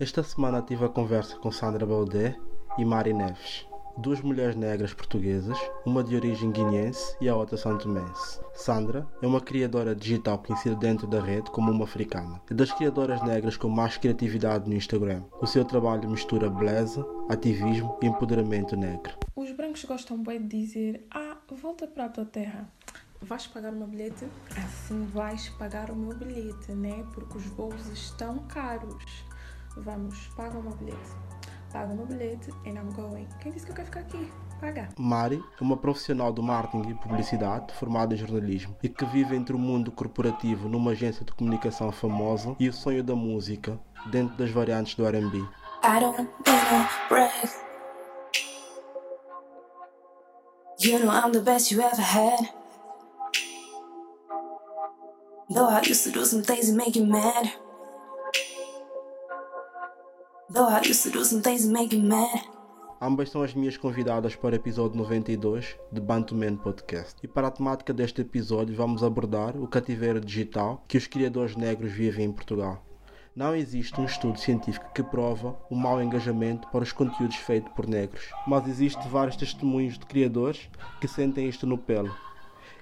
Esta semana tive a conversa com Sandra Baudé e Mari Neves, duas mulheres negras portuguesas, uma de origem guineense e a outra santomense. Sandra é uma criadora digital conhecida dentro da rede como uma africana. É das criadoras negras com mais criatividade no Instagram. O seu trabalho mistura beleza, ativismo e empoderamento negro. Os brancos gostam bem de dizer: Ah, volta para a tua terra. Vais pagar o meu bilhete? Assim vais pagar o meu bilhete, né? Porque os voos estão caros. Vamos, paga o meu bilhete. Paga o meu bilhete and I'm going. Quem disse que eu quero ficar aqui? Paga. Mari é uma profissional do marketing e publicidade formada em jornalismo e que vive entre o mundo corporativo numa agência de comunicação famosa e o sonho da música dentro das variantes do R&B. I don't brag. You know I'm the best you ever had. Though I used to do some things that make you mad. Ambas são as minhas convidadas para o episódio 92 de Bantu Man Podcast. E para a temática deste episódio vamos abordar o cativeiro digital que os criadores negros vivem em Portugal. Não existe um estudo científico que prova o mau engajamento para os conteúdos feitos por negros, mas existem vários testemunhos de criadores que sentem isto no pelo.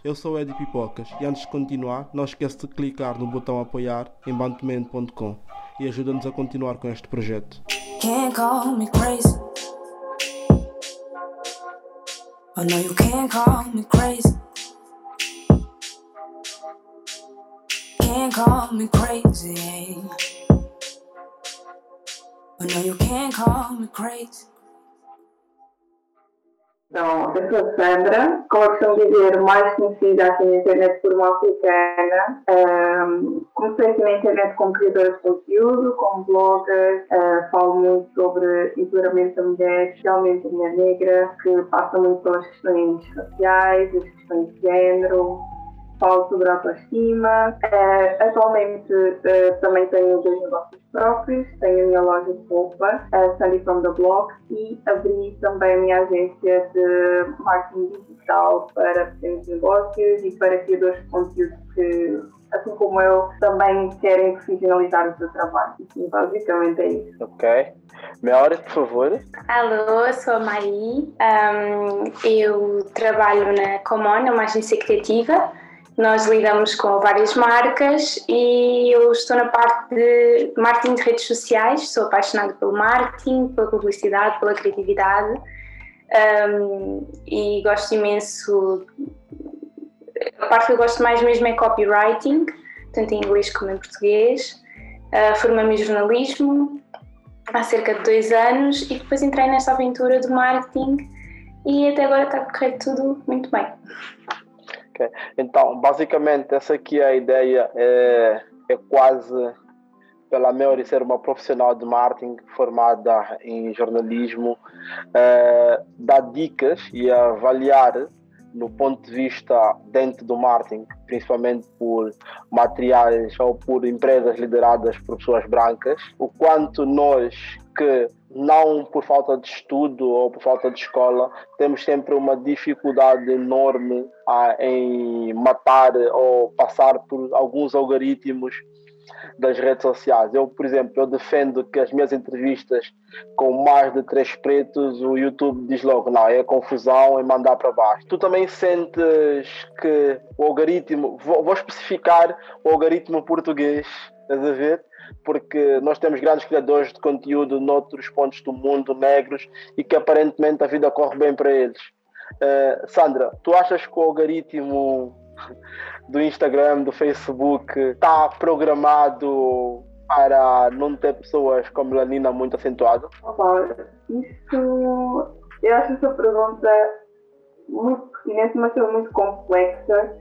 Eu sou o Eddie Pipocas e antes de continuar, não esqueça de clicar no botão apoiar em bantuman.com e ajuda-nos a continuar com este projeto. Can't call me crazy. Oh no, you can't call me crazy. Can't call me crazy. Oh no, you can't call me crazy. Então, eu sou Sandra, como costumo dizer, mais conhecida aqui na internet por uma africana. Um, comecei aqui na internet como criadora de conteúdo, como blogger, uh, falo muito sobre empoderamento da mulher, especialmente a mulher negra, que passa muito pelas questões raciais, as questões de género, falo sobre autoestima. Uh, atualmente uh, também tenho dois negócios próprios, tenho a minha loja de roupa, a Sandy from the Block, e abri também a minha agência de marketing digital para pequenos negócios e para criadores de conteúdo que assim como eu, também querem profissionalizar o seu trabalho. Basicamente é isso. Ok. Meia hora, por favor. Alô, eu sou a Mari. Um, eu trabalho na Comon, uma agência criativa. Nós lidamos com várias marcas e eu estou na parte de marketing de redes sociais. Sou apaixonada pelo marketing, pela publicidade, pela criatividade um, e gosto imenso. A parte que eu gosto mais mesmo é copywriting, tanto em inglês como em português. Uh, Formei-me em jornalismo há cerca de dois anos e depois entrei nesta aventura do marketing e até agora está a correr tudo muito bem. Okay. Então, basicamente, essa aqui é a ideia, é, é quase pela Meori ser uma profissional de marketing formada em jornalismo, é, dar dicas e avaliar no ponto de vista dentro do marketing, principalmente por materiais ou por empresas lideradas por pessoas brancas, o quanto nós que não por falta de estudo ou por falta de escola, temos sempre uma dificuldade enorme ah, em matar ou passar por alguns algoritmos das redes sociais. Eu, por exemplo, eu defendo que as minhas entrevistas com mais de três pretos, o YouTube diz logo, não, é confusão, é mandar para baixo. Tu também sentes que o algoritmo, vou, vou especificar o algoritmo português, estás a ver? Porque nós temos grandes criadores de conteúdo noutros pontos do mundo, negros, e que aparentemente a vida corre bem para eles. Uh, Sandra, tu achas que o algoritmo do Instagram, do Facebook, está programado para não ter pessoas com melanina muito acentuada? isso, eu acho essa pergunta muito pertinente, mas é muito complexa,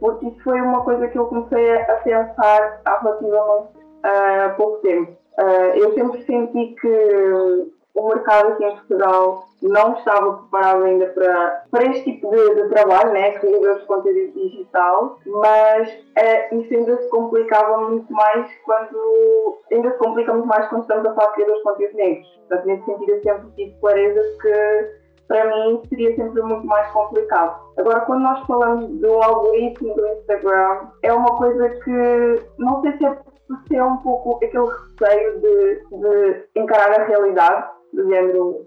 porque isso foi uma coisa que eu comecei a pensar há relativamente há pouco tempo. Uh, eu sempre senti que o mercado aqui em Portugal não estava preparado ainda para, para este tipo de, de trabalho, né, criadores de conteúdo digital, mas uh, isso ainda se complicava muito mais quando ainda se complica muito mais quando estamos a falar de criadores de conteúdo negros. Portanto, nesse sentido eu sempre tive clareza que para mim seria sempre muito mais complicado. Agora, quando nós falamos do algoritmo do Instagram, é uma coisa que não sei se é por ser um pouco aquele receio de, de encarar a realidade, do uh,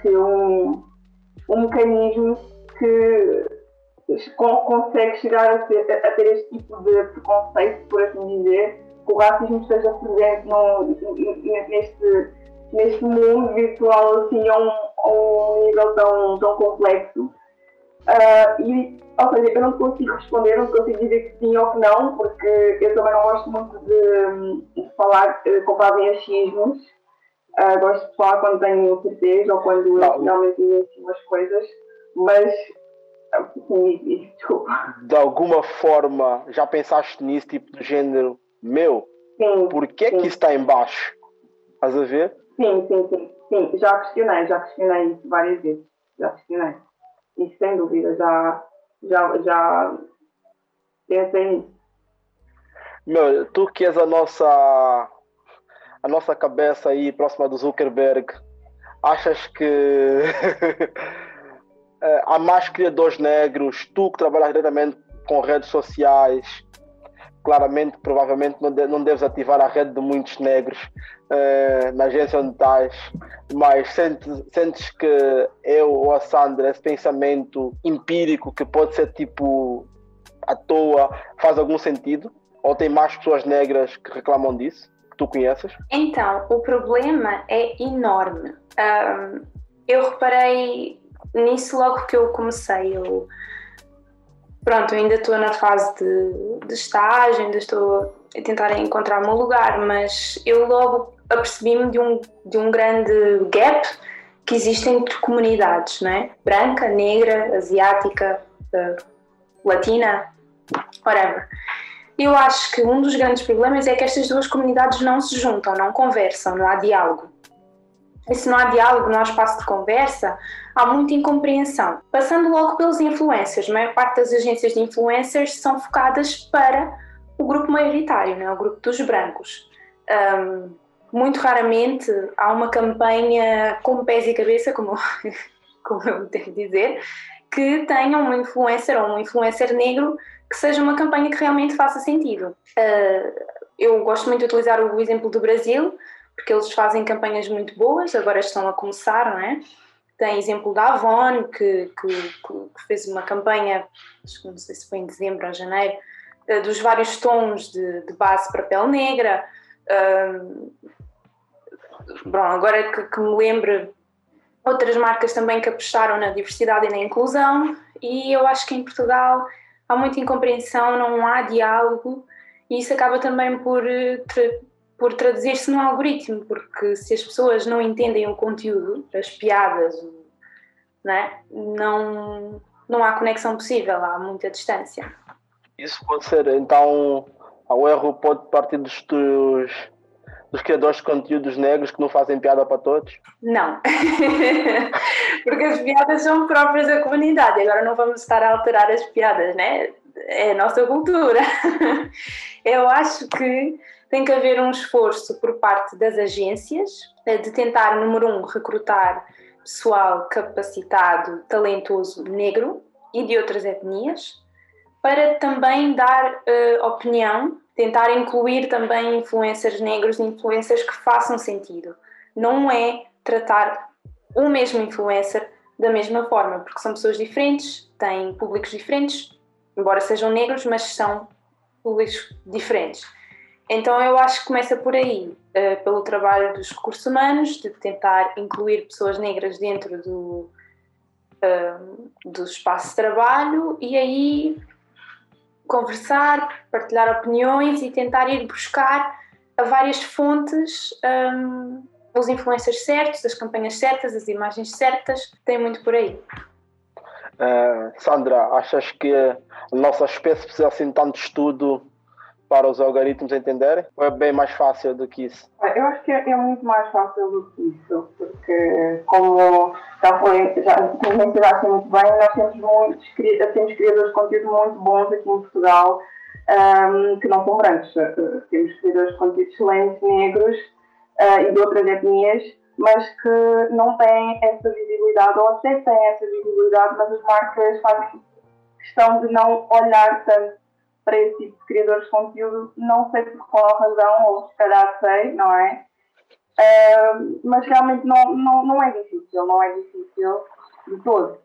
que um, um mecanismo que consegue chegar a ter, a ter, este tipo de preconceito, por assim dizer, que o racismo esteja presente no, neste, neste mundo virtual assim, a um, a um nível tão, tão complexo. Uh, e, ou seja, eu não consigo responder, não consigo dizer que sim ou que não, porque eu também não gosto muito de, de falar uh, com base em achismos. Uh, gosto de falar quando tenho certeza ou quando eu realmente vivencio as coisas, mas sim, desculpa. De alguma forma já pensaste nisso, tipo do género meu? Sim. Por que que está em baixo? Estás a ver? Sim, sim, sim. Sim, já questionei, já questionei isso várias vezes. Já questionei. Isso sem dúvida, já, já, já pensei. Meu, tu que és a nossa a nossa cabeça aí próxima do Zuckerberg, achas que há mais criadores negros, tu que trabalhas diretamente com redes sociais, claramente, provavelmente não, de, não deves ativar a rede de muitos negros uh, na agência onde estás, mas sentes, sentes que eu ou a Sandra, esse pensamento empírico que pode ser tipo à toa, faz algum sentido? Ou tem mais pessoas negras que reclamam disso, que tu conheces? Então, o problema é enorme. Um, eu reparei nisso logo que eu comecei. Eu, pronto, ainda estou na fase de, de estágio, ainda estou a tentar encontrar o meu lugar, mas eu logo apercebi-me de um, de um grande gap que existe entre comunidades, não é? Branca, negra, asiática, uh, latina, whatever. Eu acho que um dos grandes problemas é que estas duas comunidades não se juntam, não conversam, não há diálogo. E se não há diálogo, não há espaço de conversa, há muita incompreensão. Passando logo pelos influencers, a maior parte das agências de influencers são focadas para o grupo maioritário, né? o grupo dos brancos. Um, muito raramente há uma campanha com pés e cabeça, como, como eu devo dizer, que tenha um influencer ou um influencer negro que seja uma campanha que realmente faça sentido. Uh, eu gosto muito de utilizar o exemplo do Brasil, porque eles fazem campanhas muito boas, agora estão a começar, não é? Tem exemplo da Avon, que, que, que fez uma campanha, não sei se foi em dezembro ou janeiro, eh, dos vários tons de, de base para pele negra. Um, bom, agora que, que, me lembro, outras marcas também que apostaram na diversidade e na inclusão, e eu acho que em Portugal há muita incompreensão, não há diálogo, e isso acaba também por eh, por traduzir-se num algoritmo, porque se as pessoas não entendem o conteúdo, as piadas, né, não, não há conexão possível, há muita distância. Isso pode ser, então, o erro pode partir dos, dos, dos criadores de conteúdos negros que não fazem piada para todos? Não, porque as piadas são próprias da comunidade, agora não vamos estar a alterar as piadas, né? É a nossa cultura. Eu acho que tem que haver um esforço por parte das agências eh, de tentar, número um, recrutar pessoal capacitado, talentoso, negro e de outras etnias, para também dar uh, opinião, tentar incluir também influencers negros influencers que façam sentido. Não é tratar o mesmo influencer da mesma forma, porque são pessoas diferentes, têm públicos diferentes, embora sejam negros, mas são públicos diferentes. Então eu acho que começa por aí, uh, pelo trabalho dos recursos humanos, de tentar incluir pessoas negras dentro do, uh, do espaço de trabalho e aí conversar, partilhar opiniões e tentar ir buscar a várias fontes um, os influencers certos, as campanhas certas, as imagens certas, tem muito por aí. Uh, Sandra, achas que a nossa espécie precisa assim tanto estudo para os algoritmos entenderem? Ou é bem mais fácil do que isso? Eu acho que é, é muito mais fácil do que isso, porque como já foi, já mencionaste muito bem, nós temos muitos temos criadores de conteúdo muito bons aqui em Portugal, um, que não são brancos. Uh, temos criadores de conteúdo excelentes, negros uh, e de outras etnias, mas que não têm essa visibilidade, ou até têm essa visibilidade, mas as marcas fazem questão de não olhar tanto para esse tipo de criadores de conteúdo, não sei por qual razão, ou se calhar sei, não é? Uh, mas realmente não, não, não é difícil, não é difícil de todo.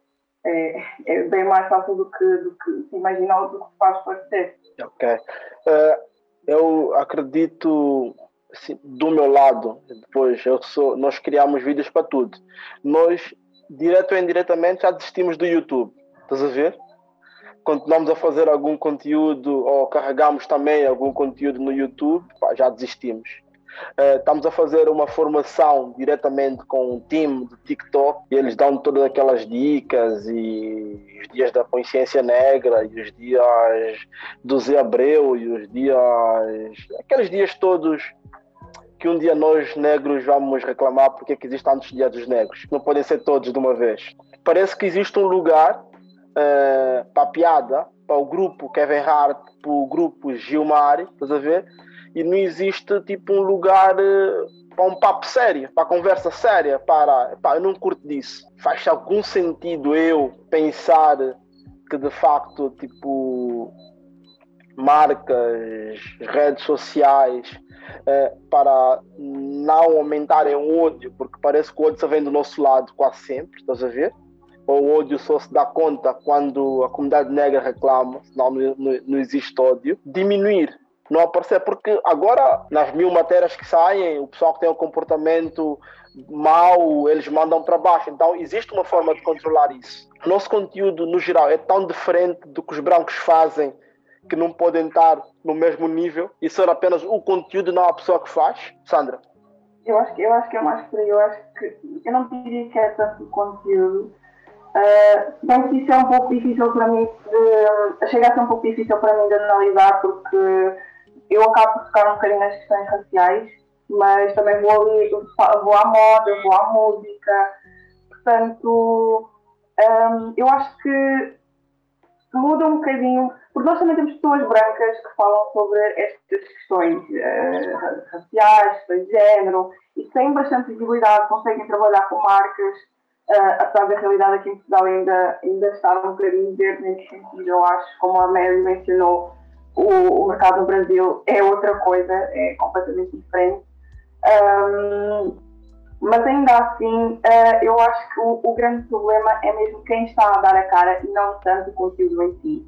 É, é bem mais fácil do que, do que se imagina ou do que faz parecer. Ok. Uh, eu acredito assim, do meu lado, depois eu sou, nós criamos vídeos para tudo. Nós, direto ou indiretamente, já desistimos do YouTube. Estás a ver? Continuamos a fazer algum conteúdo ou carregamos também algum conteúdo no YouTube, pá, já desistimos. Uh, estamos a fazer uma formação diretamente com um time do TikTok. E eles dão todas aquelas dicas e os dias da consciência negra e os dias do Zé Abreu e os dias aqueles dias todos que um dia nós negros vamos reclamar porque é que existem tantos dias dos negros. Não podem ser todos de uma vez. Parece que existe um lugar uh, para a piada para o grupo Kevin Hart para o grupo Gilmar estás a ver e não existe tipo um lugar uh, para um papo sério, para conversa séria, para eu não curto disso. Faz algum sentido eu pensar que de facto tipo marcas, redes sociais uh, para não aumentarem o ódio, porque parece que o ódio só vem do nosso lado quase sempre, estás a ver? Ou o ódio só se dá conta quando a comunidade negra reclama, senão não, não, existe ódio. Diminuir não aparecer, porque agora, nas mil matérias que saem, o pessoal que tem um comportamento mau, eles mandam para baixo. Então, existe uma forma de controlar isso. Nosso conteúdo, no geral, é tão diferente do que os brancos fazem que não podem estar no mesmo nível e ser apenas o conteúdo, não a pessoa que faz. Sandra? Eu acho eu acho que é mais por aí. Eu acho que eu não diria que é tanto o conteúdo. Uh, bem que isso é um pouco difícil para mim, de, chega a ser um pouco difícil para mim de analisar, porque eu acabo por ficar um bocadinho nas questões raciais, mas também vou ali, vou à moda, vou à música, portanto, um, eu acho que muda um bocadinho, porque nós também temos pessoas brancas que falam sobre estas questões uh, raciais, de género, e têm bastante visibilidade, conseguem trabalhar com marcas, uh, apesar da realidade aqui em Portugal ainda, ainda estar um bocadinho verde nesse sentido, eu acho, como a Mary mencionou, o, o mercado no Brasil é outra coisa, é completamente diferente. Um, mas ainda assim, uh, eu acho que o, o, grande problema é mesmo quem está a dar a cara e não tanto o conteúdo em si.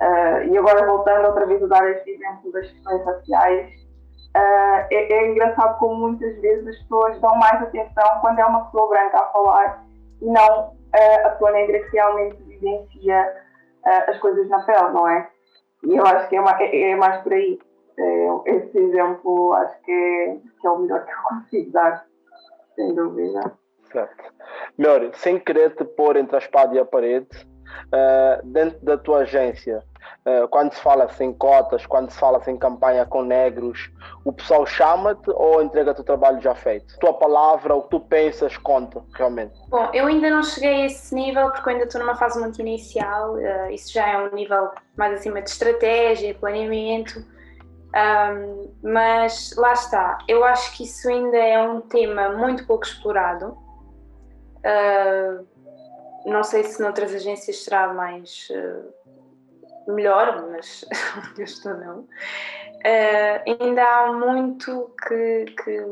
Uh, e agora voltando outra vez a dar este exemplo das questões raciais, é, é, engraçado como muitas vezes as pessoas dão mais atenção quando é uma pessoa branca a falar e não a pessoa negra que realmente vivencia as coisas na pele, não é? E eu acho que é, mais, é, é mais por aí. É, esse exemplo acho que é, que é o melhor que eu consigo dar, sem dúvida. Certo. Melhor, sem querer te pôr entre a espada e a parede, uh, dentro da tua agência, uh, quando se fala sem cotas, quando se fala sem campanha com negros, o pessoal chama-te ou entrega-te o trabalho já feito? Tua palavra, o que tu pensas, conta realmente. Bom, eu ainda não cheguei a esse nível porque ainda estou numa fase muito inicial. Uh, isso já é um nível mais acima de estratégia, planeamento. Um, mas lá está, eu acho que isso ainda é um tema muito pouco explorado. Uh, não sei se noutras agências será mais uh, melhor, mas onde eu estou não. Uh, ainda há muito que, que,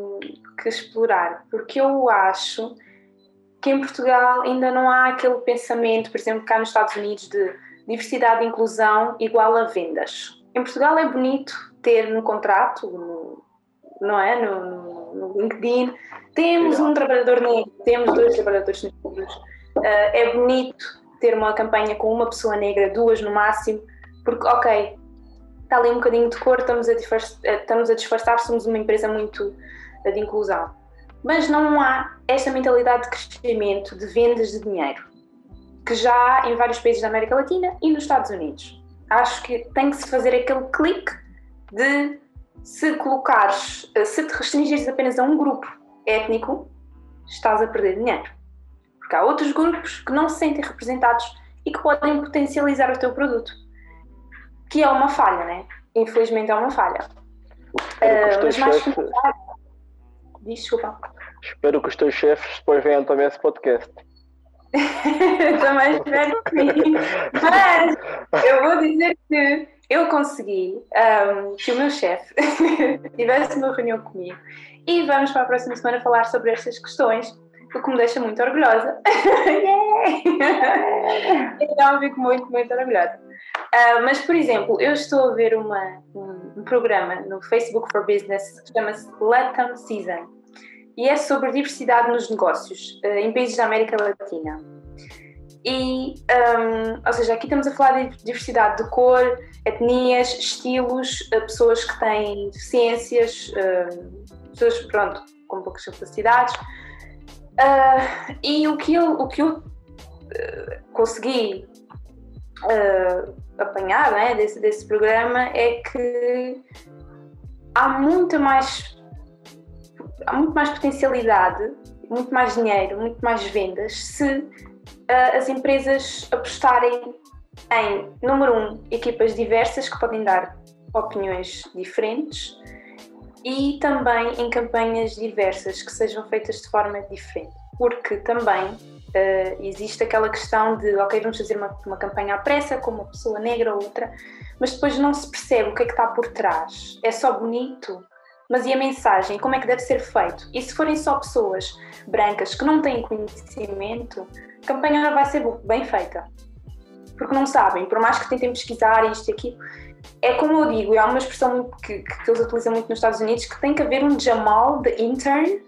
que, explorar, porque eu acho que em Portugal ainda não há aquele pensamento, por exemplo, cá nos Estados Unidos, de diversidade e inclusão igual a vendas. Em Portugal é bonito ter no contrato, no, não é? No, no LinkedIn, temos um trabalhador negro, temos dois trabalhadores negros. Uh, é bonito ter uma campanha com uma pessoa negra, duas no máximo, porque, ok, está ali um bocadinho de cor, estamos a, eh, estamos a disfarçar, somos uma empresa muito eh, de inclusão. Mas não há esta mentalidade de crescimento, de vendas de dinheiro, que já há em vários países da América Latina e nos Estados Unidos. Acho que tem que se fazer aquele clique de se colocares, se te restringires apenas a um grupo étnico, estás a perder dinheiro. Porque há outros grupos que não se sentem representados e que podem potencializar o teu produto. Que é uma falha, né? Infelizmente é uma falha. Uh, mas mais Desculpa. Espero que os teus chefes depois venham também esse podcast. também espero que sim. Mas eu vou dizer que eu consegui um, que o meu chefe tivesse uma reunião comigo e vamos para a próxima semana falar sobre estas questões, o que me deixa muito orgulhosa. então fico muito, muito orgulhosa. Uh, mas, por exemplo, eu estou a ver uma, um, um programa no Facebook for Business que chama-se Latam Season e é sobre diversidade nos negócios uh, em países da América Latina. E, um, ou seja, aqui estamos a falar de diversidade de cor, etnias, estilos, uh, pessoas que têm deficiências, uh, pessoas, pronto, com poucas capacidades. Uh, e o que eu, o que eu consegui apanhar né, desse, desse programa é que há muita mais há muito mais potencialidade, muito mais dinheiro, muito mais vendas se uh, as empresas apostarem em, número um, equipas diversas que podem dar opiniões diferentes e também em campanhas diversas que sejam feitas de forma diferente. Porque também uh, existe aquela questão de, ok, vamos fazer uma, uma campanha à pressa com uma pessoa negra ou outra, mas depois não se percebe o que é que está por trás. É só bonito, mas e a mensagem? Como é que deve ser feito? E se forem só pessoas brancas que não têm conhecimento, a campanha não vai ser bem feita. Porque não sabem, por mais que tentem pesquisar isto e aquilo. É como eu digo, há uma expressão que, que eles utilizam muito nos Estados Unidos que tem que haver um Jamal de intern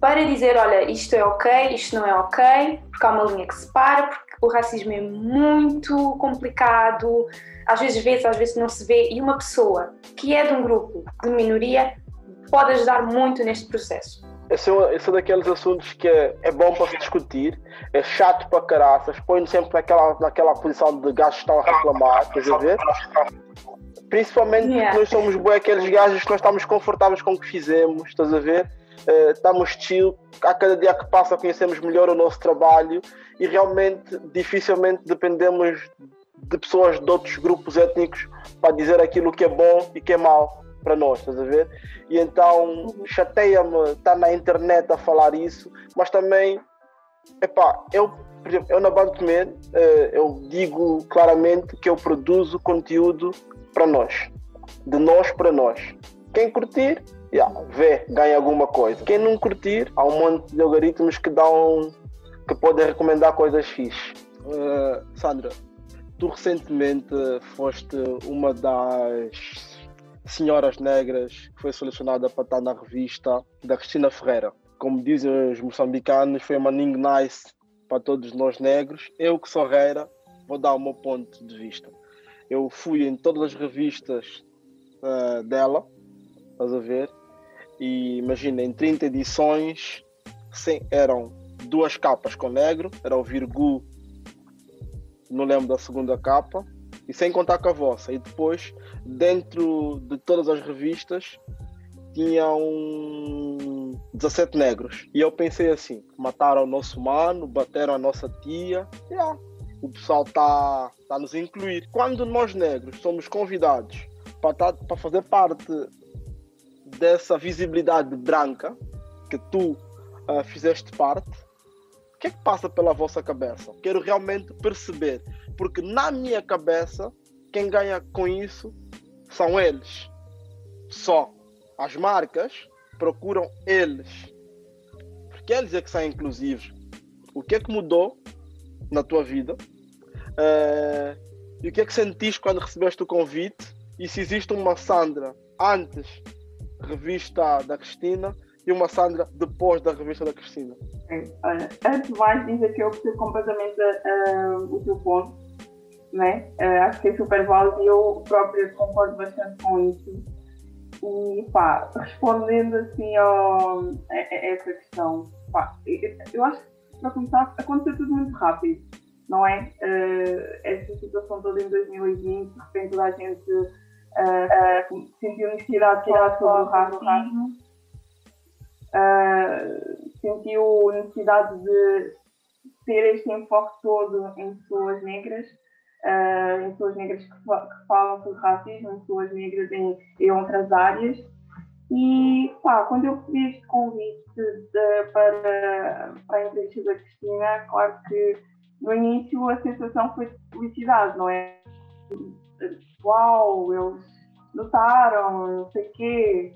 para dizer: olha, isto é ok, isto não é ok, porque há uma linha que separa, porque o racismo é muito complicado, às vezes vê-se, às vezes não se vê, e uma pessoa que é de um grupo de minoria pode ajudar muito neste processo. Esse é, esse é daqueles assuntos que é, é, bom para se discutir, é chato para caraças, põe sempre naquela, naquela posição de gajos que estão a reclamar, quer a? Principalmente yeah. porque nós somos bem aqueles gajos que nós estamos confortáveis com o que fizemos, estás a ver? Uh, estamos chill, a cada dia que passa conhecemos melhor o nosso trabalho e realmente dificilmente dependemos de pessoas de outros grupos étnicos para dizer aquilo que é bom e que é mau para nós, estás a ver? E então chateia-me estar na internet a falar isso, mas também, epá, eu, por exemplo, eu na Bandcomer, eh, eu digo claramente que eu produzo conteúdo para nós, de nós para nós. Quem curtir, yeah, vê, ganha alguma coisa. Quem não curtir, há um monte de algoritmos que dão, que podem recomendar coisas fixes. Uh, Sandra, tu recentemente foste uma das Senhoras Negras, que foi selecionada para estar na revista da Cristina Ferreira. Como dizem os moçambicanos, foi uma ning nice para todos nós negros. Eu, que sou reira, vou dar o meu ponto de vista. Eu fui em todas as revistas uh, dela, estás a ver? E imagina, em 30 edições sim, eram duas capas com negro, era o Virgu, não lembro da segunda capa, e sem contar com a vossa. E depois, dentro de todas as revistas, tinham 17 negros. E eu pensei assim: mataram o nosso mano, bateram a nossa tia. Yeah. O pessoal está tá a nos incluir. Quando nós negros somos convidados para tá, fazer parte dessa visibilidade branca que tu uh, fizeste parte, o que é que passa pela vossa cabeça? Quero realmente perceber porque na minha cabeça, quem ganha com isso são eles. Só. As marcas procuram eles. Porque eles é que são inclusivos. O que é que mudou na tua vida? Uh, e o que é que sentiste quando recebeste o convite? E se existe uma Sandra antes revista da Cristina e uma Sandra depois da revista da Cristina? Olha, antes de mais dizer que eu percebo completamente uh, o teu ponto né? Uh, acho que é super válido e eu própria concordo bastante com isso. E pá, respondendo assim ao, a, a essa questão, pá, eu acho que para começar aconteceu tudo muito rápido, não é? Uh, essa situação toda em 2020, de repente toda a gente uh, sentiu necessidade de falar sobre o racismo, sentiu necessidade de ter este enfoque todo em pessoas negras uh, em pessoas negras que, que, falam sobre racismo, em pessoas negras em, em outras áreas. E pá, quando eu fiz este convite de, para, para a entrevista da Cristina, claro que no início a sensação foi de felicidade, não é? Uau, eles notaram, não sei o quê.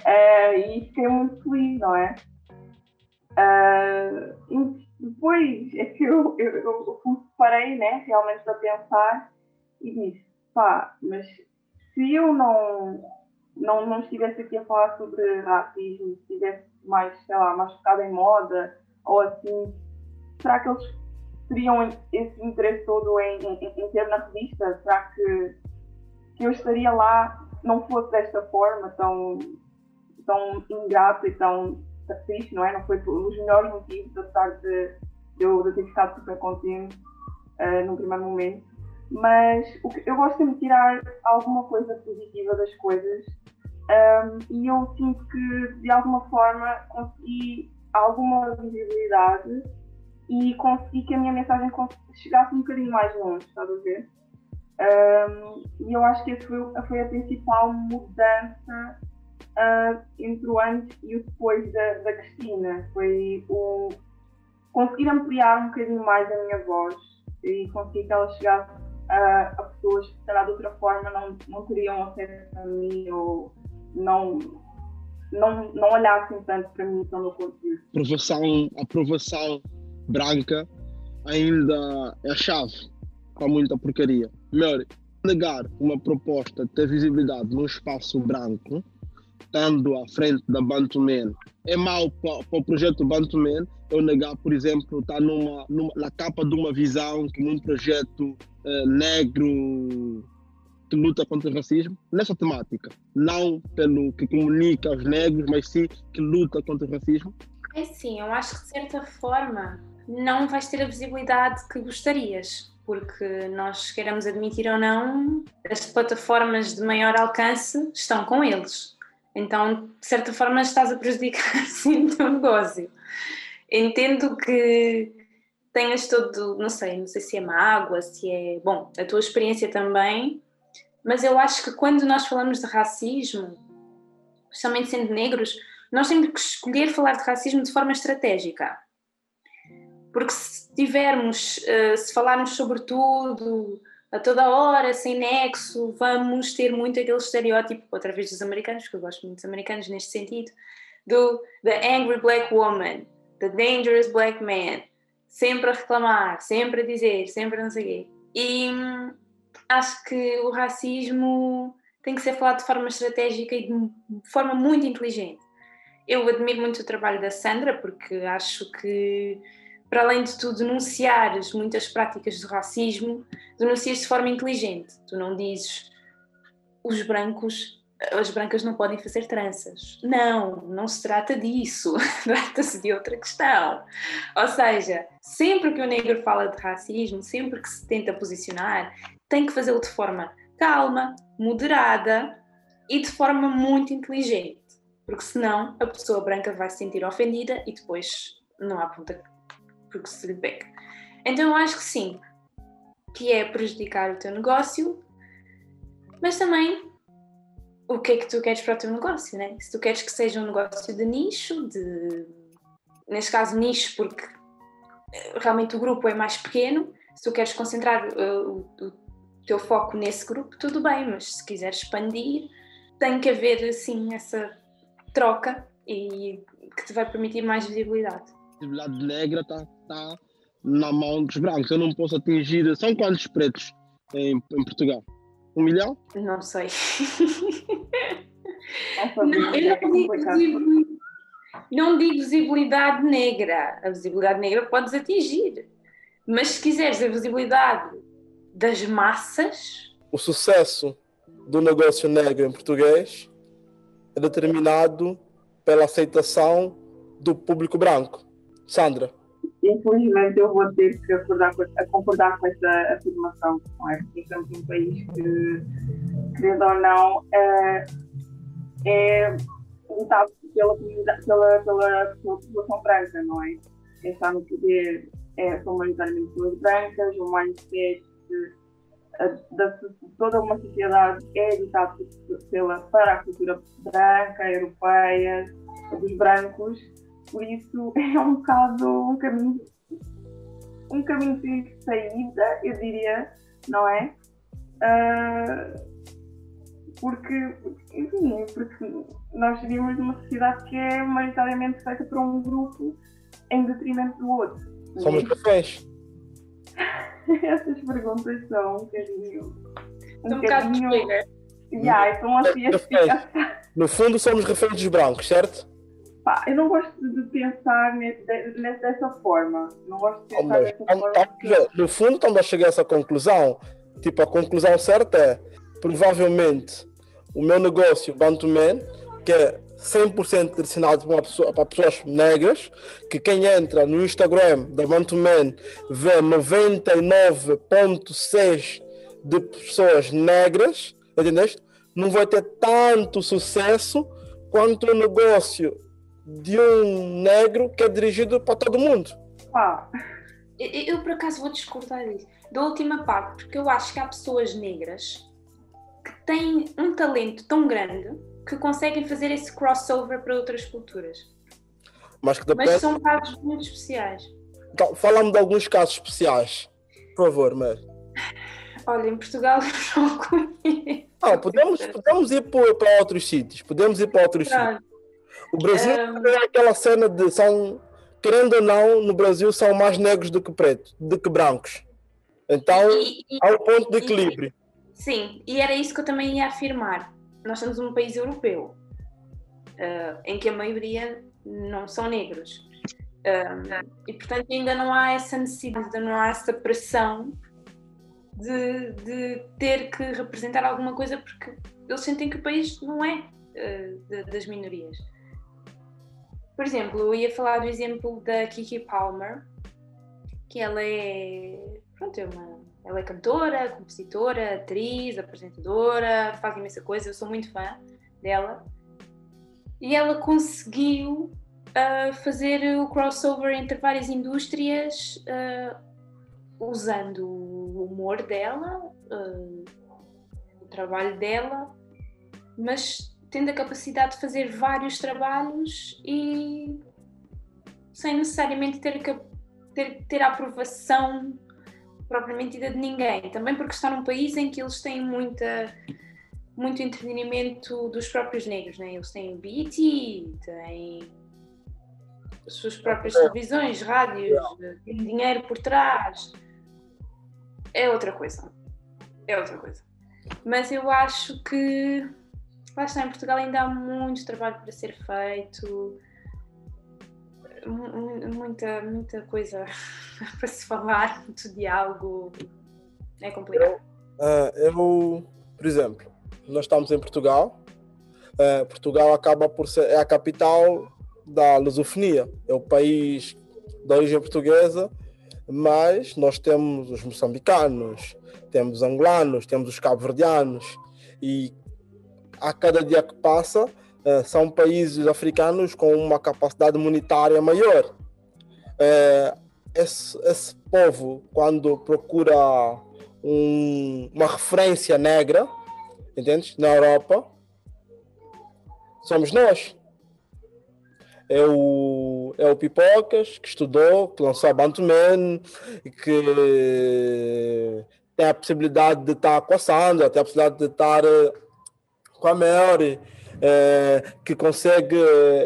Uh, e fiquei muito feliz, não é? Uh, depois é que eu, eu, eu, eu parei, né, realmente a pensar e disse, pá, mas se eu não, não, não estivesse aqui a falar sobre racismo, se estivesse mais, sei lá, mais focada em moda ou assim, será que eles teriam esse interesse todo em, em, em ter na revista? Será que, que eu estaria lá não fosse desta forma tão, tão ingrato e tão triste, não é? Não foi dos melhores motivos, apesar de, eu, de ter ficado super contente uh, no primeiro momento. Mas o que, eu gosto de tirar alguma coisa positiva das coisas um, e eu sinto que de alguma forma consegui alguma visibilidade e consegui que a minha mensagem chegasse um bocadinho mais longe, estás a ver? Um, e eu acho que essa foi, foi a principal mudança uh, entre o antes e o depois da, da Cristina. Foi o conseguir ampliar um bocadinho mais a minha voz e conseguir que ela chegasse a, a pessoas que, de outra forma, não, não teriam acesso a mim ou não, não, não olhassem tanto para mim pelo meu conteúdo. Aprovação, aprovação branca ainda é a chave para muita porcaria. Melhor, negar uma proposta de ter visibilidade num espaço branco, estando à frente da Bantuman, é mau para, o projeto Bantuman eu negar, por exemplo, estar numa, numa, na capa de uma visão que num projeto uh, negro que luta contra o racismo, nessa temática. Não pelo que comunica aos negros, mas sim que luta contra o racismo. É sim, eu acho que de certa forma não vais ter a visibilidade que gostarias, porque nós queiramos admitir ou não, as plataformas de maior alcance estão com eles. Então, de certa forma, estás a prejudicar sim o teu negócio. Entendo que tenhas todo, não sei, não sei se é mágoa, se é, bom, a tua experiência também, mas eu acho que quando nós falamos de racismo, especialmente sendo negros, nós temos que escolher falar de racismo de forma estratégica. Porque se tivermos, eh, se falarmos sobre tudo, a toda hora, sem nexo, vamos ter muito aquele estereótipo, outra vez dos americanos, porque eu gosto muito dos americanos neste sentido, do The Angry Black Woman, The Dangerous Black Man, sempre a reclamar, sempre a dizer, sempre a não sei quê. E hum, acho que o racismo tem que ser falado de forma estratégica e de forma muito inteligente. Eu admiro muito o trabalho da Sandra, porque acho que para além de tu denunciares muitas práticas de racismo, denuncias de forma inteligente. Tu não dizes os brancos, as brancas não podem fazer tranças. Não, não se trata disso. Trata-se de outra questão. Ou seja, sempre que o negro fala de racismo, sempre que se tenta posicionar, tem que fazê-lo de forma calma, moderada e de forma muito inteligente. Porque senão a pessoa branca vai se sentir ofendida e depois não há ponta porque se lhe pega. Então eu acho que sim, que é prejudicar o teu negócio, mas também o que é que tu queres para o teu negócio, né? Se tu queres que seja um negócio de nicho, de neste caso nicho porque eh, realmente o grupo é mais pequeno, se tu queres concentrar uh, o, o teu foco nesse grupo, tudo bem, mas se quiseres expandir, tem que haver assim essa troca e que te vai permitir mais visibilidade. Visibilidade negra está está na mão dos brancos. Eu não posso atingir. São quantos pretos em, em Portugal? Um milhão? Não sei. não, eu não digo, não digo visibilidade negra. A visibilidade negra podes atingir. Mas se quiseres a visibilidade das massas. O sucesso do negócio negro em português é determinado pela aceitação do público branco. Sandra infelizmente eu vou ter que acordar com, a concordar com essa afirmação, não é? Porque estamos num país que, querendo ou não, é, é lutado pela, pela, pela, pela população branca, não é? Quem está no poder é, são maioritariamente pessoas brancas, o mindset da, toda uma sociedade é editada pela, para a cultura branca, europeia, dos brancos, por isso é um bocado um caminho, um caminho sem saída, eu diria, não é? Uh, porque, enfim, porque nós vivemos numa sociedade que é maioritariamente feita por um grupo em detrimento do outro. Somos reféns. Essas perguntas são um bocadinho. Um, um bocadinho. Yeah, então assim, assim, no fundo, somos reféns dos brancos, certo? Eu não gosto de pensar dessa forma. Não gosto de pensar oh, dessa forma. Porque... No fundo, estamos a chegar a essa conclusão. Tipo, a conclusão certa é provavelmente o meu negócio, Bantuman, que é 100% direcionado para, pessoa, para, pessoas negras, que quem entra no Instagram da Bantuman vê 99,6% de pessoas negras, entendeste? Não vai ter tanto sucesso quanto o negócio de um negro que é dirigido para todo mundo. Ah. Eu, eu, por acaso vou discordar disso, da última parte, porque eu acho que há pessoas negras que têm um talento tão grande que conseguem fazer esse crossover para outras culturas. Mas, que depende... Mas são casos muito especiais. Então, fala-me de alguns casos especiais, por favor, Mary. Olha, em Portugal eu não conheço. Ah, podemos, podemos ir para outros sítios. Podemos ir para outros sítios. O Brasil um... é aquela cena de são, querendo ou não, no Brasil são mais negros do que pretos, do que brancos. Então, e, e, há um ponto de equilíbrio. E, sim, e era isso que eu também ia afirmar. Nós somos um país europeu, uh, em que a maioria não são negros. Uh, e portanto ainda não há essa necessidade, ainda não há essa pressão de, de, ter que representar alguma coisa porque eles sentem que o país não é uh, de, das minorias. Por exemplo, eu ia falar do exemplo da Kiki Palmer, que ela é, pronto, é uma, ela é cantora, compositora, atriz, apresentadora, faz imensa coisa, eu sou muito fã dela. E ela conseguiu uh, fazer o crossover entre várias indústrias uh, usando o humor dela, uh, o trabalho dela, mas tendo a capacidade de fazer vários trabalhos e sem necessariamente ter, que, ter, ter a aprovação propriamente de ninguém. Também porque está num país em que eles têm muita, muito entretenimento dos próprios negros. Né? Eles têm BET, têm as suas próprias televisões, rádios, têm dinheiro por trás. É outra coisa. É outra coisa. Mas eu acho que lá está, em Portugal ainda há muito trabalho para ser feito, muita, muita coisa para se falar, muito diálogo, é complicado. Eu, uh, eu, por exemplo, nós estamos em Portugal, uh, Portugal acaba por ser é a capital da lusofonia, é o país da origem portuguesa, mas nós temos os moçambicanos, temos os angolanos, temos os cabo-verdianos, e a cada dia que passa, uh, são países africanos com uma capacidade monetária maior. Uh, esse, esse, povo, quando procura um, uma referência negra, entende? Na Europa, somos nós. É o, é o Pipocas, que estudou, que lançou a Bantuman, que tem a possibilidade de estar com a Sandra, tem a possibilidade de estar eh, com a Mary, é, que consegue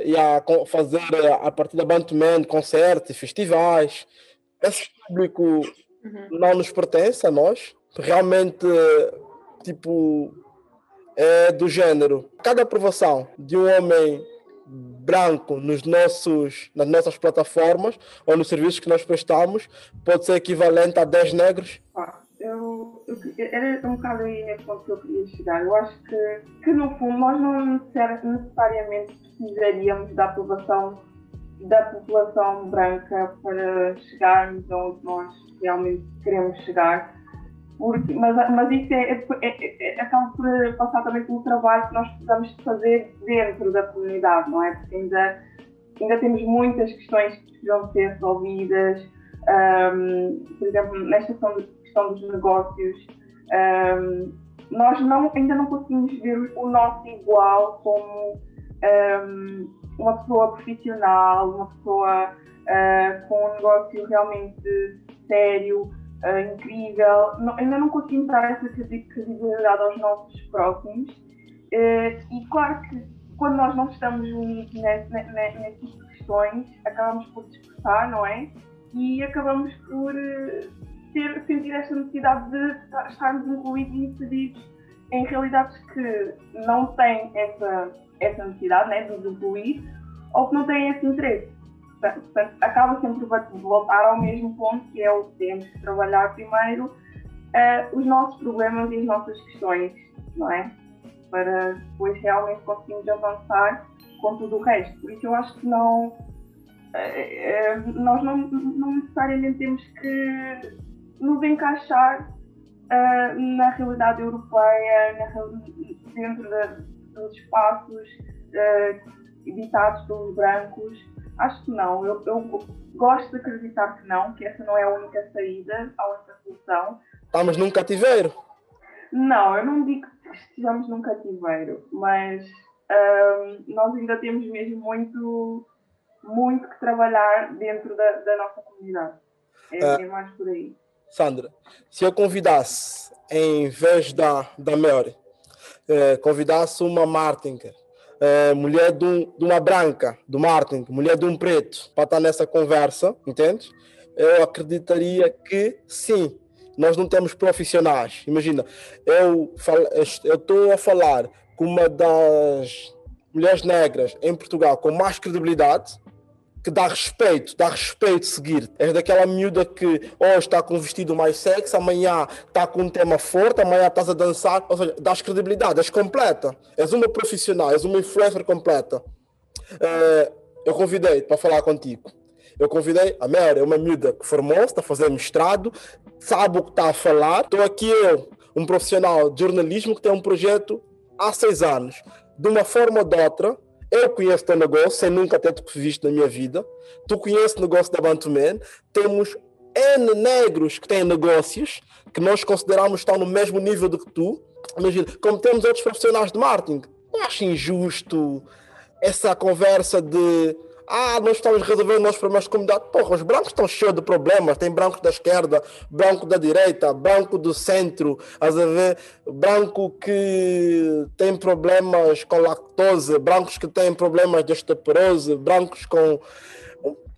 ia, fazer a partir da Bantuman concertos, festivais. Esse público uhum. não nos pertence a nós. Realmente, tipo, é do gênero. Cada aprovação de um homem branco nos nossos, nas nossas plataformas ou nos serviços que nós prestamos pode ser equivalente a 10 negros. Era um bocado aí nesse ponto que eu queria chegar. Eu acho que, que no fundo, nós não necessariamente precisaríamos da aprovação da população branca para chegarmos onde nós realmente queremos chegar. Porque, mas, mas isso é, é, é, é, acaba por passar também pelo trabalho que nós precisamos fazer dentro da comunidade, não é? Porque ainda, ainda temos muitas questões que precisam ser resolvidas. Um, por exemplo, nesta questão questão dos negócios, Um, nós não, ainda não conseguimos ver o nosso igual como um, uma pessoa profissional, uma pessoa uh, com um negócio realmente sério, uh, incrível. Não, ainda não conseguimos dar essa credibilidade aos nossos próximos. Uh, e claro que quando nós não estamos unidos nesse, nesse, nesse tipo de questões, acabamos por dispersar, não é? E acabamos por ter, sentir esta necessidade de estarmos incluídos e inseridos em realidades que não têm essa, essa necessidade né, de nos incluir ou que não têm esse interesse. Portanto, acaba sempre por voltar ao mesmo ponto, que é o que temos que trabalhar primeiro uh, os nossos problemas e as nossas questões, não é? Para depois realmente conseguirmos avançar com tudo o resto. Por isso eu acho que não. Uh, uh, nós não, não necessariamente temos que nos encaixar uh, na realidade europeia, na, dentro de, dos espaços uh, editados pelos brancos. Acho que não. Eu, eu, gosto de acreditar que não, que essa não é a única saída, a única solução. Estamos num cativeiro? Não, eu não digo que estejamos num cativeiro, mas uh, nós ainda temos mesmo muito, muito que trabalhar dentro da, da nossa comunidade. É, uh, é mais por aí. Sandra, se eu convidasse, em vez da, da Mary, eh, convidasse uma Martin, eh, mulher de, um, de, uma branca, do Martin, mulher de um preto, para estar nessa conversa, entende? Eu acreditaria que sim, nós não temos profissionais. Imagina, eu estou a falar com uma das mulheres negras em Portugal com mais credibilidade, que dá respeito, dá respeito seguir. És daquela miúda que hoje está com um vestido mais sexy, amanhã está com um tema forte, amanhã estás a dançar, ou seja, dás credibilidade, és completa. És uma profissional, és uma influencer completa. É, eu convidei para falar contigo. Eu convidei a Mary, é uma miúda que formou-se, está fazer mestrado, sabe o que está a falar. Estou aqui eu, um profissional de jornalismo que tem um projeto há seis anos. De uma forma ou de outra, eu conheço teu negócio sem nunca ter te visto na minha vida. Tu conheces o negócio da Bantuman. Temos N negros que têm negócios que nós consideramos estão no mesmo nível do que tu. Imagina, como temos outros profissionais de marketing. Eu acho injusto essa conversa de ah, nós estamos resolvendo nossos problemas de comunidade. Porra, os brancos estão cheios de problemas. Tem branco da esquerda, branco da direita, branco do centro, a ver, branco que tem problemas com lactose, brancos que têm problemas de osteoporose, brancos com.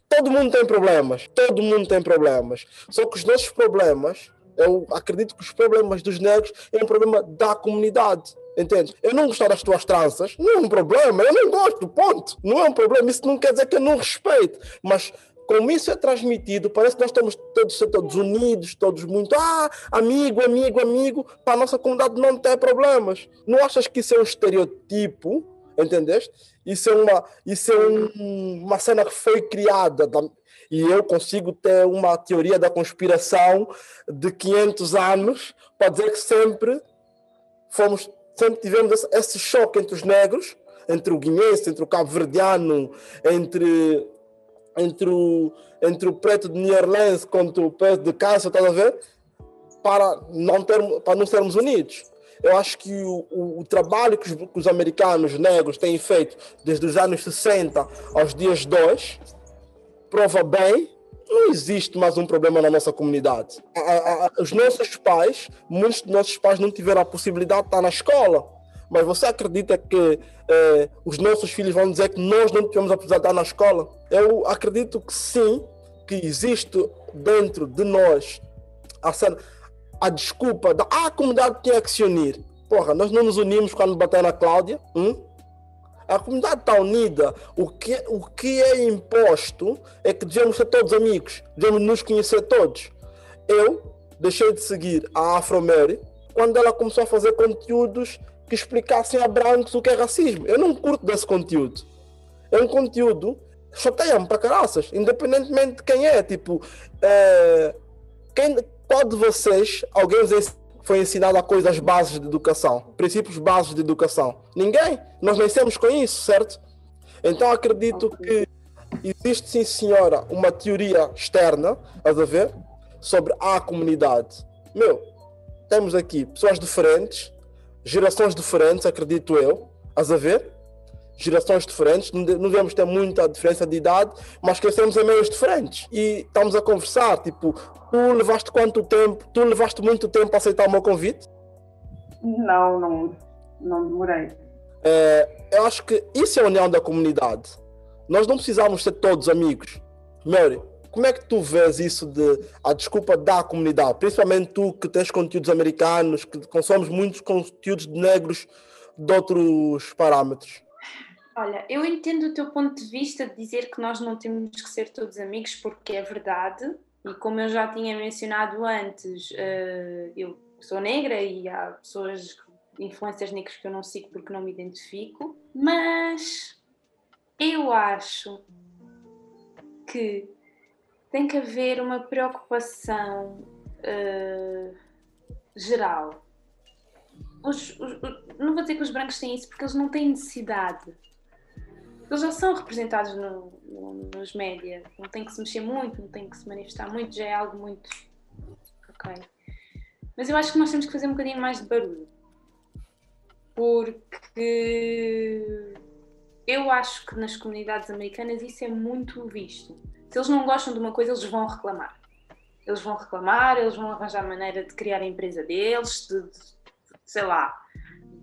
Todo mundo tem problemas. Todo mundo tem problemas. Só que os nossos problemas, eu acredito que os problemas dos negros é um problema da comunidade. Entende? Eu não gostar das tuas tranças, não é um problema, eu não gosto, ponto. Não é um problema, isso não quer dizer que eu não respeito. Mas como isso é transmitido, parece que nós estamos todos, todos unidos, todos muito, ah, amigo, amigo, amigo, para a nossa comunidade não ter problemas. Não achas que isso é um estereotipo, entendeste? Isso é uma, isso é um, uma cena que foi criada da, e eu consigo ter uma teoria da conspiração de 500 anos para dizer que sempre fomos sempre tivemos esse, choque entre os negros, entre o guinense, entre o cabo-verdiano, entre, entre, o, entre o preto de New Orleans contra o preto de Cássia, estás a ver? Para não, ter, para não sermos unidos. Eu acho que o, o, o trabalho que os, que os, americanos negros têm feito desde os anos 60 aos dias de hoje prova bem não existe mais um problema na nossa comunidade. A, a, a, os nossos pais, muitos dos nossos pais não tiveram a possibilidade de estar na escola. Mas você acredita que eh, os nossos filhos vão dizer que nós não tivemos a possibilidade de estar na escola? Eu acredito que sim, que existe dentro de nós a, a desculpa da ah, a comunidade tinha que se unir. Porra, nós não nos unimos quando bateu na Cláudia. Hum? A comunidade está unida. O que, o que é imposto é que devemos ser todos amigos, devemos nos conhecer todos. Eu deixei de seguir a Afro Mary quando ela começou a fazer conteúdos que explicassem a brancos o que é racismo. Eu não curto desse conteúdo. É um conteúdo chateia-me para caraças, independentemente de quem é. Tipo, é, quem, qual de vocês, alguém foi ensinado a coisas bases de educação, princípios básicos de educação. Ninguém. Nós nascemos com isso, certo? Então acredito que existe sim, senhora, uma teoria externa, a ver, sobre a comunidade. Meu, temos aqui pessoas diferentes, gerações diferentes, acredito eu, a ver? Gerações diferentes, não devemos ter muita diferença de idade, mas crescemos em meios diferentes. E estamos a conversar, tipo, tu levaste quanto tempo, tu levaste muito tempo para aceitar o meu convite? Não, não, não demorei. É, eu acho que isso é a união da comunidade. Nós não precisamos ser todos amigos. Mary, como é que tu vês isso de a desculpa da comunidade? Principalmente tu que tens conteúdos americanos, que consomes muitos conteúdos de negros de outros parâmetros. Olha, eu entendo o teu ponto de vista de dizer que nós não temos que ser todos amigos, porque é verdade, e como eu já tinha mencionado antes, uh, eu sou negra e há pessoas, influências negras que eu não sigo porque não me identifico, mas eu acho que tem que haver uma preocupação uh, geral. Os, os, não vou dizer que os brancos têm isso porque eles não têm necessidade. Eles já são representados no, no, nos médias, não tem que se mexer muito, não tem que se manifestar muito, já é algo muito. Ok. Mas eu acho que nós temos que fazer um bocadinho mais de barulho. Porque eu acho que nas comunidades americanas isso é muito visto se eles não gostam de uma coisa, eles vão reclamar. Eles vão reclamar, eles vão arranjar maneira de criar a empresa deles, de, de sei lá,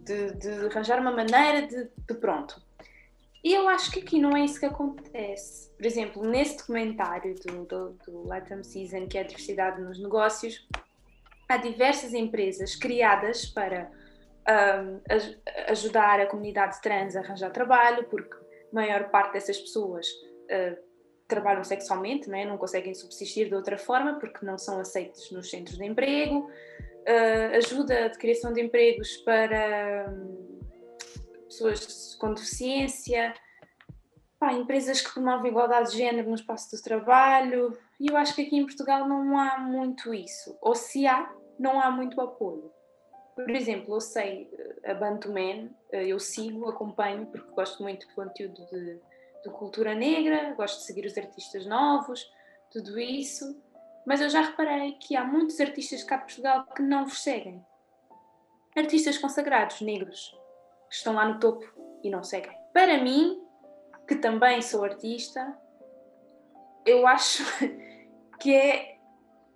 de, de, arranjar uma maneira de, de pronto. E eu acho que aqui não é isso que acontece. Por exemplo, nesse documentário do, do, do Latam Season, que é a diversidade nos negócios, há diversas empresas criadas para um, ajudar a comunidade trans a arranjar trabalho, porque a maior parte dessas pessoas uh, trabalham sexualmente, não, é? não conseguem subsistir de outra forma porque não são aceitos nos centros de emprego, uh, ajuda de criação de empregos para um, pessoas com deficiência, pá, empresas que promovem igualdade de género no espaço do trabalho, e eu acho que aqui em Portugal não há muito isso, ou se há, não há muito apoio. Por exemplo, eu sei a Bantu Man, eu sigo, acompanho, porque gosto muito do conteúdo de de cultura negra, gosto de seguir os artistas novos, tudo isso. Mas eu já reparei que há muitos artistas cá de Portugal que não vos seguem. Artistas consagrados, negros, que estão lá no topo e não seguem. Para mim, que também sou artista, eu acho que é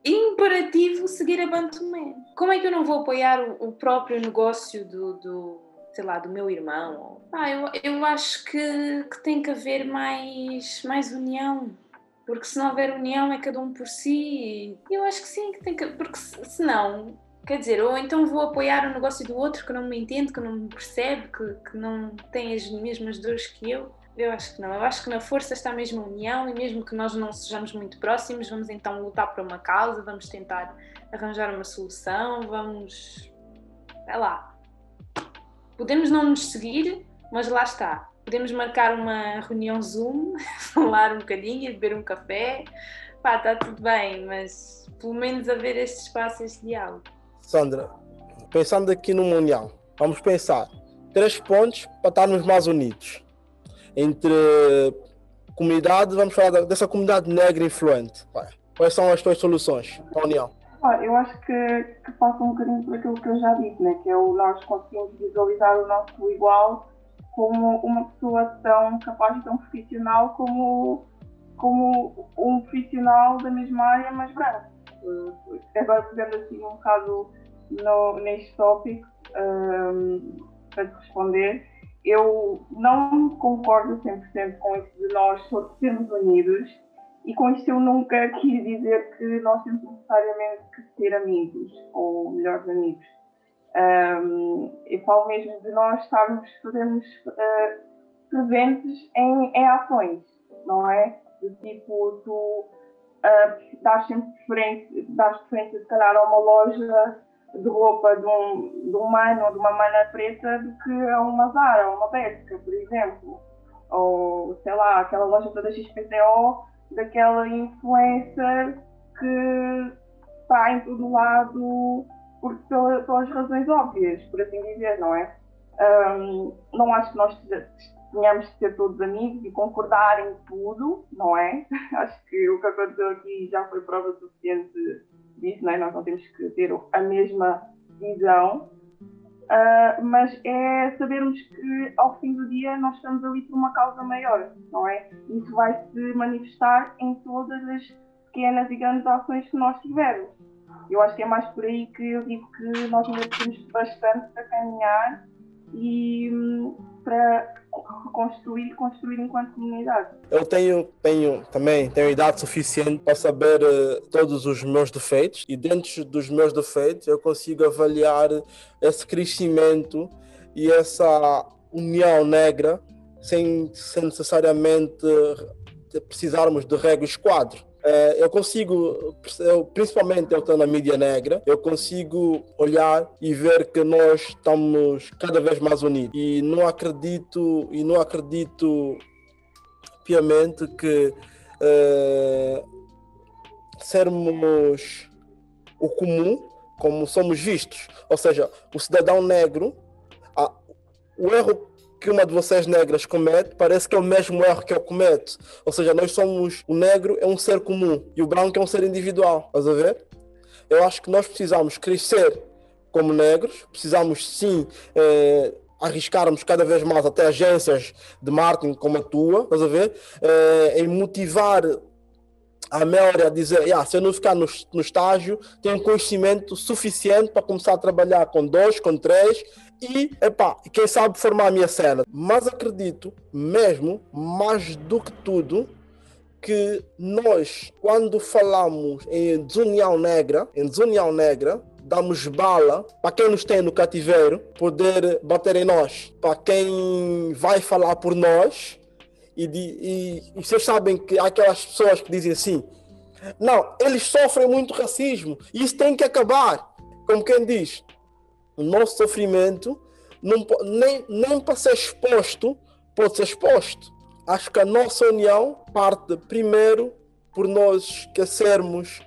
imperativo seguir a Bantuman. Como é que eu não vou apoiar o, próprio negócio do, do sei lá, do meu irmão. Ah, eu, eu acho que, que tem que haver mais, mais união. Porque se não houver união é cada um por si. Eu acho que sim, que tem que. Porque senão, quer dizer, ou então vou apoiar o negócio do outro que não me entende, que não me percebe, que, que não tem as mesmas dores que eu. Eu acho que não. Eu acho que na força está mesmo a união e mesmo que nós não sejamos muito próximos, vamos então lutar por uma causa, vamos tentar arranjar uma solução, vamos. sei lá, Podemos não nos seguir, mas lá está. Podemos marcar uma reunião Zoom, falar um bocadinho, beber um café. Pá, está tudo bem, mas pelo menos haver este espaço, este diálogo. Sandra, pensando aqui numa união, vamos pensar três pontos para estarmos mais unidos. Entre comunidade, vamos falar dessa comunidade negra influente. Quais são as tuas soluções para a união? Eu acho que, que passa um bocadinho por aquilo que eu já disse, né? que é o nós conseguimos visualizar o nosso igual como uma pessoa tão capaz e tão profissional como, como um profissional da mesma área, mas branco. Agora, pegando assim um bocado no, neste tópico, um, para te responder, eu não concordo 100% com isso de nós sermos unidos e com isto eu nunca quis dizer que nós temos necessariamente que ser amigos ou melhores amigos. Um, eu falo mesmo de nós estarmos, fazermos uh, presentes em, em, ações, não é? De tipo, tu dás sempre preferência, dás preferência se calhar a uma loja de roupa de um, de um mano ou de uma mana preta do que a uma Zara ou uma Bershka, por exemplo. Ou, sei lá, aquela loja toda XPTO daquela influencer que está em todo lado por, pelas razões óbvias, por assim dizer, não é? Um, não acho que nós tenhamos de ser todos amigos e concordar em tudo, não é? Acho que o que aconteceu aqui já foi prova suficiente disso, não é? Nós não temos que ter a mesma visão, uh, mas é sabermos que ao fim do dia nós estamos ali por uma causa maior, não é? Isso vai se manifestar em todas as pequenas e grandes ações que nós tivermos. Eu acho que é mais por aí que eu digo que nós ainda temos bastante para caminhar e hum, para reconstruir e construir enquanto comunidade. Eu tenho, tenho também tenho idade suficiente para saber uh, todos os meus defeitos e dentro dos meus defeitos eu consigo avaliar esse crescimento e essa união negra sem, sem necessariamente precisarmos de regras quadros. É, eu consigo, eu, principalmente eu estou na mídia negra, eu consigo olhar e ver que nós estamos cada vez mais unidos. E não acredito, e não acredito piamente que é, sermos o comum como somos vistos. Ou seja, o cidadão negro, a, o erro que uma de vocês negras comete parece que é o mesmo erro que eu cometo. Ou seja, nós somos. O negro é um ser comum e o branco é um ser individual. Estás a ver? Eu acho que nós precisamos crescer como negros, precisamos sim. Eh, arriscarmos cada vez mais até agências de marketing como a tua, estás a ver? Eh, em motivar a maioria a dizer, yeah, se eu não ficar no, no estágio, tenho conhecimento suficiente para começar a trabalhar com dois, com três e, epá, quem sabe formar a minha cena. Mas acredito, mesmo, mais do que tudo, que nós, quando falamos em desunião negra, em desunião negra, damos bala para quem nos tem no cativeiro poder bater em nós, para quem vai falar por nós. E, de, e, e vocês sabem que há aquelas pessoas que dizem assim: não, eles sofrem muito racismo, isso tem que acabar. Como quem diz, o nosso sofrimento não, nem, nem para ser exposto pode ser exposto. Acho que a nossa união parte primeiro por nós esquecermos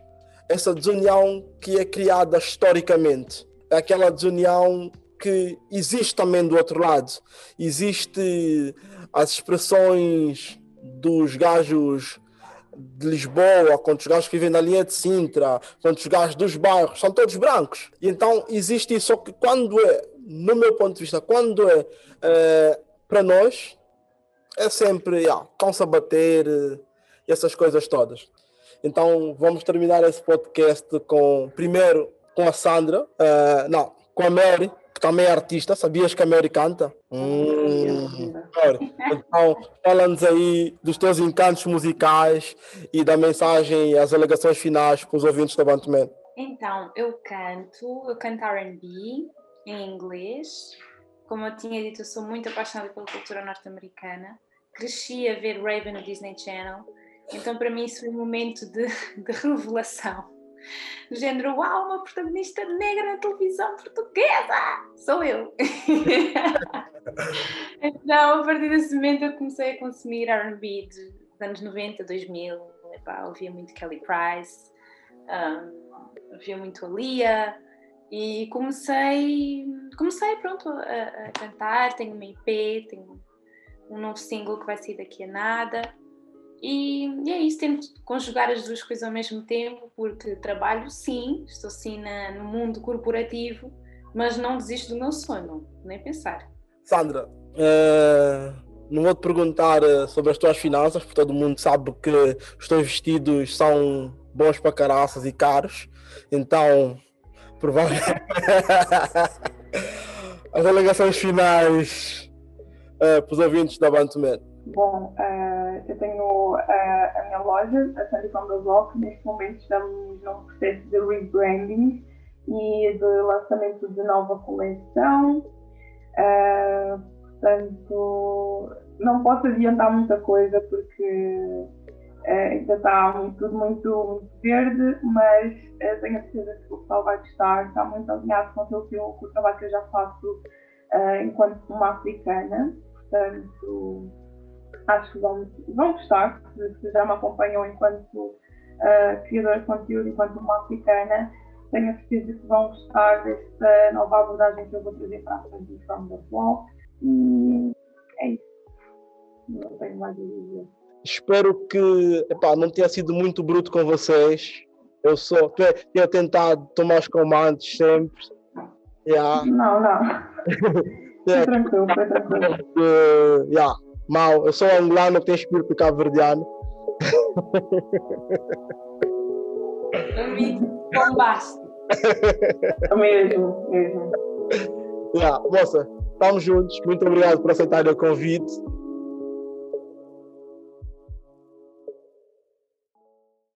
essa desunião que é criada historicamente. É aquela desunião que existe também do outro lado. Existe as expressões dos gajos de Lisboa, quantos gajos que vivem na linha de Sintra, quantos gajos dos bairros, são todos brancos. E então existe isso, só que quando é, no meu ponto de vista, quando é, é para nós, é sempre, yeah, estão-se a bater e essas coisas todas. Então vamos terminar esse podcast com, primeiro, com a Sandra, uh, não, com a Mary, também é artista, sabias que a Mary canta? Hum, então, fala-nos aí dos teus encantos musicais e da mensagem e as alegações finais para os ouvintes da Bantaman. Então, eu canto, eu canto R&B em inglês. Como eu tinha dito, eu sou muito apaixonada pela cultura norte-americana. Cresci a ver Raven no Disney Channel. Então, para mim, isso foi um momento de, de revelação do género, uau, uma protagonista negra na televisão portuguesa! Sou eu! então, a partir desse momento, eu comecei a consumir RB dos anos 90, 2000. Epá, ouvia muito Kelly Price, um, ouvia muito a Lia e comecei, comecei pronto a, a cantar. Tenho uma IP, tenho um novo single que vai sair daqui a nada. E, e, é isso, tento conjugar as duas coisas ao mesmo tempo, porque trabalho sim, estou sim na, no mundo corporativo, mas não desisto do meu sonho, nem pensar. Sandra, uh, não vou te perguntar eh, sobre as tuas finanças, porque todo mundo sabe que os teus vestidos são bons para caraças e caros, então provavelmente as alegações finais uh, para os ouvintes da Bantuman. Bom, uh, eu tenho uh, a minha loja, a do Bloco. Neste momento estamos num processo de rebranding e de lançamento de nova coleção. Uh, portanto, não posso adiantar muita coisa porque ainda está tudo muito, muito verde, mas tenho a certeza que o pessoal vai gostar. Está muito alinhado com, que eu, com o trabalho que eu já faço enquanto uma africana. Portanto, acho que vão, vão gostar, se já me acompanham enquanto uh, criadora de conteúdo, enquanto uma africana, tenho a certeza que vão gostar desta nova abordagem que eu vou trazer para a frente From the Wall. E é isso. Não tenho mais a dizer. Espero que epá, não tenha sido muito bruto com vocês. Eu sou, tenho tentado tomar os comandos sempre Yeah. Não, não. yeah. Foi tranquilo, foi tranquilo. Uh, yeah. Mal, eu sou angolano que tem espírito cabo-verdiano. Bombástico. mesmo, mesmo. Yeah, moça, estamos juntos. Muito obrigado por aceitar o convite.